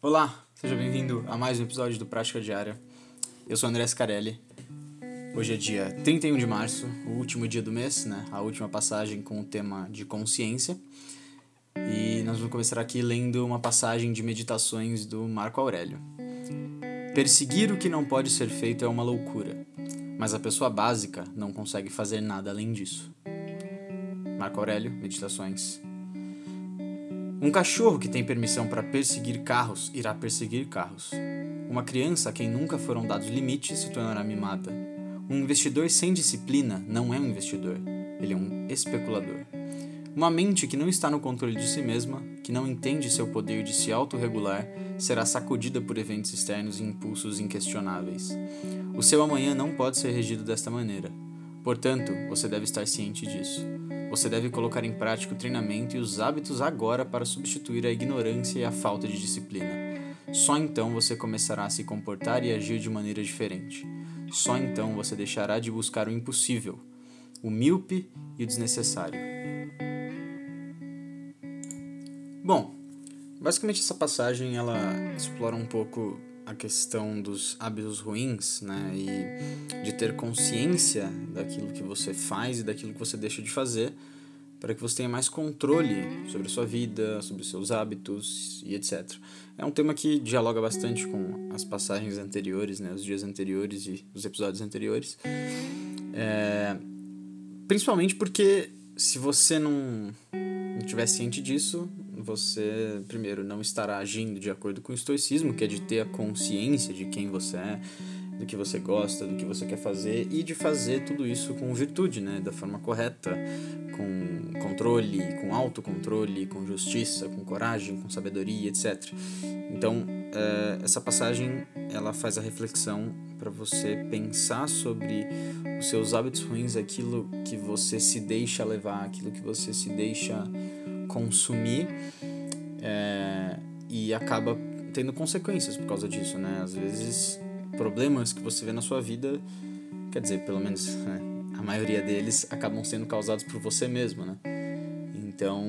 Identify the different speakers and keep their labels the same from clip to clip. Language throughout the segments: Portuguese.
Speaker 1: Olá, seja bem-vindo a mais um episódio do Prática Diária. Eu sou André Scarelli. Hoje é dia 31 de março, o último dia do mês, né? A última passagem com o tema de consciência. E nós vamos começar aqui lendo uma passagem de meditações do Marco Aurélio. Perseguir o que não pode ser feito é uma loucura, mas a pessoa básica não consegue fazer nada além disso. Marco Aurélio, Meditações. Um cachorro que tem permissão para perseguir carros irá perseguir carros. Uma criança a quem nunca foram dados limites se tornará mimada. Um investidor sem disciplina não é um investidor, ele é um especulador. Uma mente que não está no controle de si mesma, que não entende seu poder de se autorregular, será sacudida por eventos externos e impulsos inquestionáveis. O seu amanhã não pode ser regido desta maneira. Portanto, você deve estar ciente disso. Você deve colocar em prática o treinamento e os hábitos agora para substituir a ignorância e a falta de disciplina. Só então você começará a se comportar e agir de maneira diferente. Só então você deixará de buscar o impossível, o míope e o desnecessário. Bom, basicamente essa passagem ela explora um pouco a questão dos hábitos ruins, né, e de ter consciência daquilo que você faz e daquilo que você deixa de fazer, para que você tenha mais controle sobre a sua vida, sobre os seus hábitos e etc. É um tema que dialoga bastante com as passagens anteriores, né, os dias anteriores e os episódios anteriores, é, principalmente porque se você não, não tiver ciente disso, você, primeiro, não estará agindo de acordo com o estoicismo, que é de ter a consciência de quem você é, do que você gosta, do que você quer fazer e de fazer tudo isso com virtude, né, da forma correta, com controle, com autocontrole, com justiça, com coragem, com sabedoria, etc. Então, é, essa passagem ela faz a reflexão para você pensar sobre os seus hábitos ruins, aquilo que você se deixa levar, aquilo que você se deixa consumir é, e acaba tendo consequências por causa disso, né? Às vezes, problemas que você vê na sua vida, quer dizer, pelo menos né, a maioria deles acabam sendo causados por você mesmo, né? Então,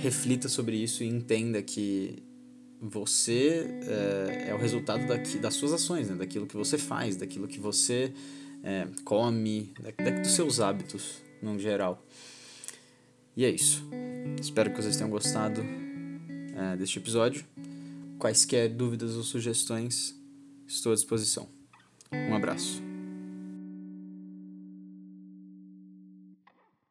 Speaker 1: reflita sobre isso e entenda que você é, é o resultado daqui, das suas ações, né? daquilo que você faz, daquilo que você é, come, da, da, dos seus hábitos no geral. E é isso. Espero que vocês tenham gostado é, deste episódio. Quaisquer dúvidas ou sugestões, estou à disposição. Um abraço.